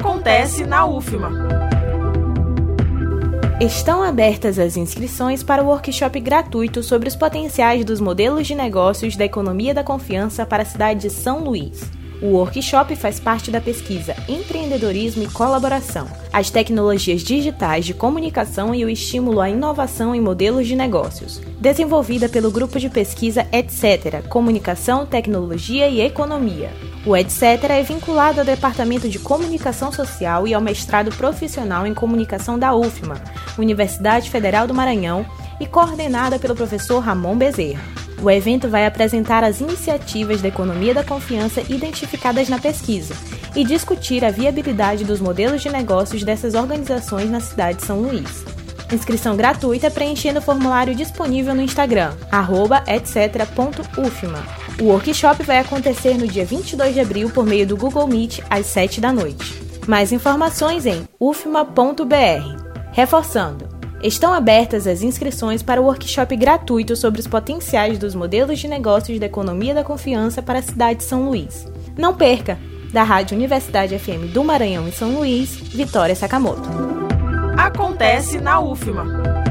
Acontece na UFMA. Estão abertas as inscrições para o workshop gratuito sobre os potenciais dos modelos de negócios da economia da confiança para a cidade de São Luís. O workshop faz parte da pesquisa Empreendedorismo e Colaboração, as tecnologias digitais de comunicação e o estímulo à inovação em modelos de negócios, desenvolvida pelo grupo de pesquisa Etc. Comunicação, Tecnologia e Economia. O Etc. é vinculado ao Departamento de Comunicação Social e ao mestrado profissional em Comunicação da UFMA, Universidade Federal do Maranhão, e coordenada pelo professor Ramon Bezerra. O evento vai apresentar as iniciativas da economia da confiança identificadas na pesquisa e discutir a viabilidade dos modelos de negócios dessas organizações na cidade de São Luís. Inscrição gratuita preenchendo o formulário disponível no Instagram, etc.ufma. O workshop vai acontecer no dia 22 de abril por meio do Google Meet às 7 da noite. Mais informações em ufma.br. Reforçando, Estão abertas as inscrições para o workshop gratuito sobre os potenciais dos modelos de negócios da economia da confiança para a cidade de São Luís. Não perca! Da Rádio Universidade FM do Maranhão em São Luís, Vitória Sakamoto. Acontece na UFMA.